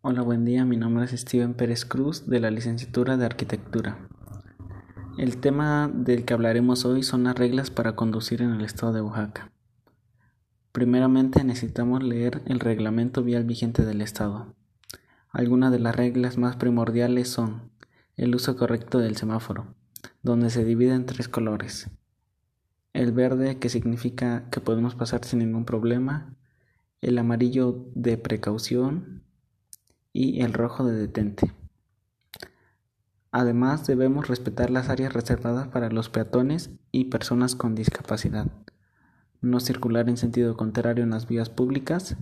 Hola, buen día. Mi nombre es Steven Pérez Cruz de la licenciatura de Arquitectura. El tema del que hablaremos hoy son las reglas para conducir en el estado de Oaxaca. Primeramente necesitamos leer el reglamento vial vigente del estado. Algunas de las reglas más primordiales son el uso correcto del semáforo, donde se divide en tres colores. El verde que significa que podemos pasar sin ningún problema, el amarillo de precaución y el rojo de detente. Además, debemos respetar las áreas reservadas para los peatones y personas con discapacidad. No circular en sentido contrario en las vías públicas.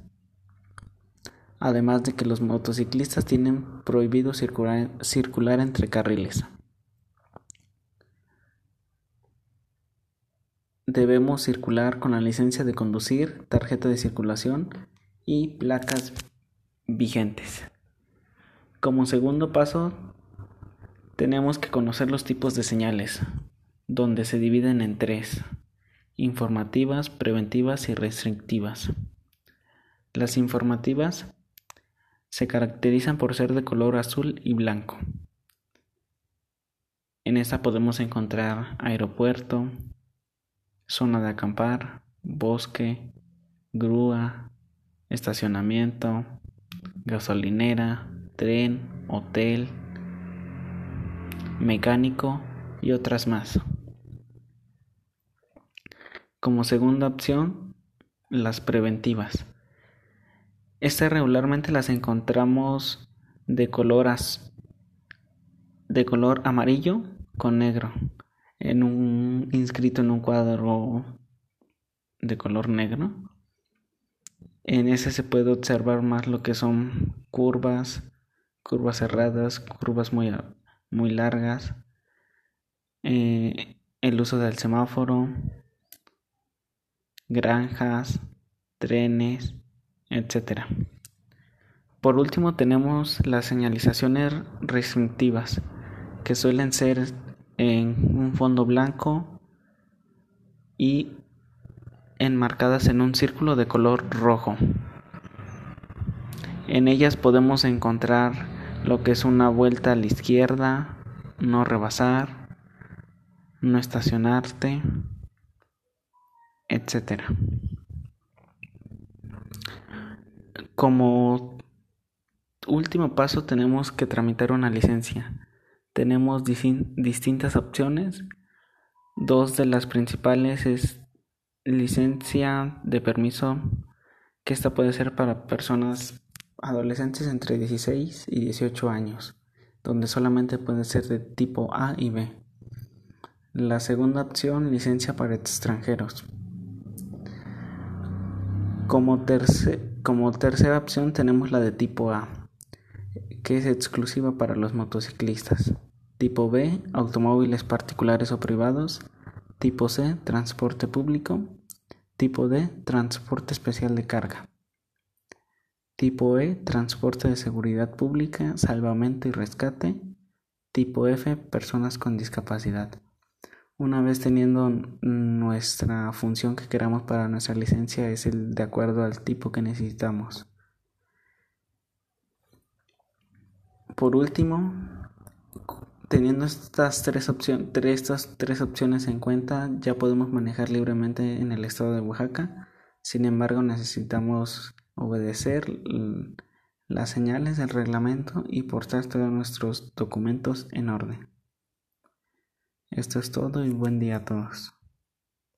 Además de que los motociclistas tienen prohibido circular, circular entre carriles. Debemos circular con la licencia de conducir, tarjeta de circulación y placas vigentes. Como segundo paso, tenemos que conocer los tipos de señales, donde se dividen en tres, informativas, preventivas y restrictivas. Las informativas se caracterizan por ser de color azul y blanco. En esta podemos encontrar aeropuerto, zona de acampar, bosque, grúa, estacionamiento, gasolinera, tren, hotel, mecánico y otras más. Como segunda opción, las preventivas. Estas regularmente las encontramos de color, de color amarillo con negro, en un inscrito en un cuadro de color negro. En ese se puede observar más lo que son curvas, curvas cerradas, curvas muy, muy largas, eh, el uso del semáforo, granjas, trenes, etc. Por último tenemos las señalizaciones restrictivas, que suelen ser en un fondo blanco y enmarcadas en un círculo de color rojo. En ellas podemos encontrar lo que es una vuelta a la izquierda, no rebasar, no estacionarte, etc. Como último paso tenemos que tramitar una licencia. Tenemos distintas opciones. Dos de las principales es licencia de permiso, que esta puede ser para personas adolescentes entre 16 y 18 años, donde solamente puede ser de tipo A y B. La segunda opción, licencia para extranjeros. Como, como tercera opción tenemos la de tipo A, que es exclusiva para los motociclistas. Tipo B, automóviles particulares o privados. Tipo C, transporte público. Tipo D, transporte especial de carga. Tipo E, transporte de seguridad pública, salvamento y rescate. Tipo F, personas con discapacidad. Una vez teniendo nuestra función que queramos para nuestra licencia es el de acuerdo al tipo que necesitamos. Por último, teniendo estas tres, opciones, estas tres opciones en cuenta, ya podemos manejar libremente en el estado de Oaxaca. Sin embargo, necesitamos obedecer las señales del reglamento y portar todos nuestros documentos en orden. Esto es todo y buen día a todos.